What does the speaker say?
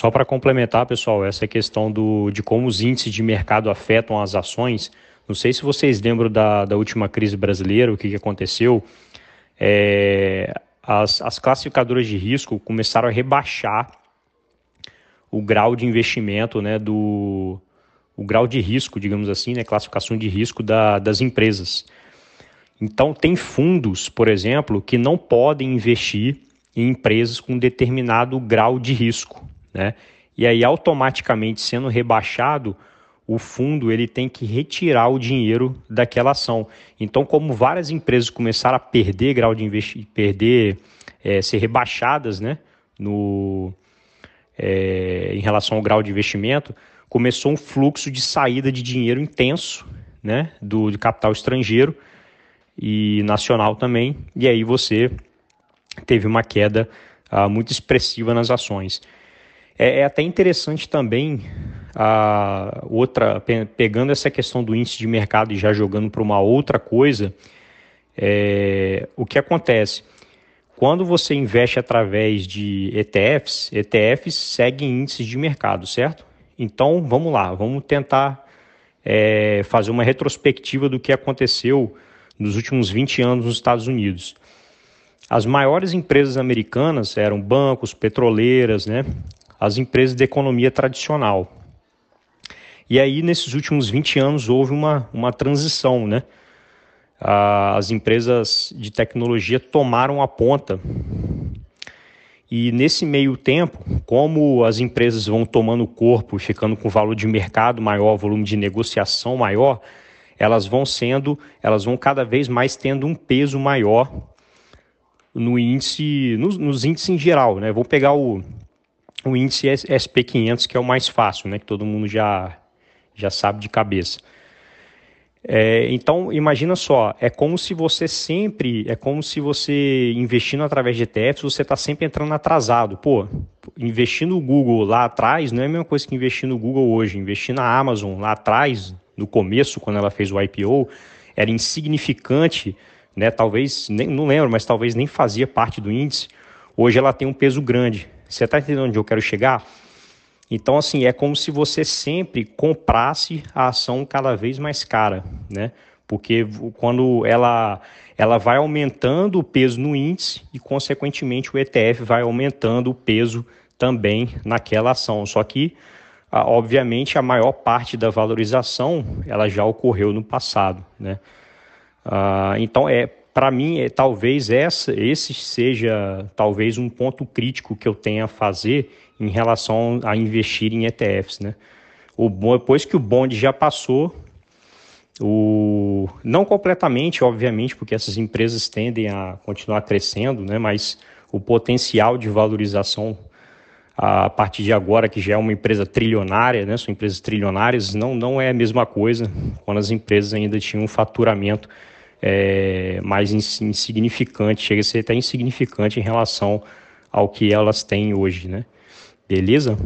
Só para complementar, pessoal, essa questão do, de como os índices de mercado afetam as ações. Não sei se vocês lembram da, da última crise brasileira, o que, que aconteceu. É, as, as classificadoras de risco começaram a rebaixar o grau de investimento, né, do o grau de risco, digamos assim, né, classificação de risco da, das empresas. Então, tem fundos, por exemplo, que não podem investir em empresas com determinado grau de risco, né? E aí, automaticamente sendo rebaixado, o fundo ele tem que retirar o dinheiro daquela ação. Então, como várias empresas começaram a perder grau de investimento, perder, é, ser rebaixadas, né, no, é, em relação ao grau de investimento, começou um fluxo de saída de dinheiro intenso, né, do, capital estrangeiro e nacional também. E aí você teve uma queda ah, muito expressiva nas ações. É, é até interessante também a outra pegando essa questão do índice de mercado e já jogando para uma outra coisa, é, o que acontece? Quando você investe através de ETFs, ETFs seguem índices de mercado, certo? Então, vamos lá, vamos tentar é, fazer uma retrospectiva do que aconteceu nos últimos 20 anos nos Estados Unidos. As maiores empresas americanas eram bancos, petroleiras, né? As empresas de economia tradicional. E aí, nesses últimos 20 anos, houve uma, uma transição. Né? As empresas de tecnologia tomaram a ponta. E nesse meio tempo, como as empresas vão tomando corpo, ficando com valor de mercado maior, volume de negociação maior, elas vão sendo, elas vão cada vez mais tendo um peso maior no índice, nos, nos índices em geral, né? Vou pegar o, o índice SP500 que é o mais fácil, né? Que todo mundo já já sabe de cabeça. É, então, imagina só, é como se você sempre, é como se você investindo através de ETFs, você está sempre entrando atrasado. Pô, investir no Google lá atrás não é a mesma coisa que investir no Google hoje. Investir na Amazon lá atrás, no começo, quando ela fez o IPO, era insignificante, né? talvez, nem, não lembro, mas talvez nem fazia parte do índice. Hoje ela tem um peso grande. Você está entendendo onde eu quero chegar? Então, assim, é como se você sempre comprasse a ação cada vez mais cara, né? Porque quando ela, ela vai aumentando o peso no índice e, consequentemente, o ETF vai aumentando o peso também naquela ação. Só que, obviamente, a maior parte da valorização ela já ocorreu no passado, né? Ah, então, é para mim, é, talvez essa, esse seja talvez um ponto crítico que eu tenha a fazer em relação a investir em ETFs, né? O, depois que o bonde já passou, o, não completamente, obviamente, porque essas empresas tendem a continuar crescendo, né? Mas o potencial de valorização a partir de agora, que já é uma empresa trilionária, né? São empresas trilionárias, não, não é a mesma coisa quando as empresas ainda tinham um faturamento é, mais insignificante, chega a ser até insignificante em relação ao que elas têm hoje, né? Beleza?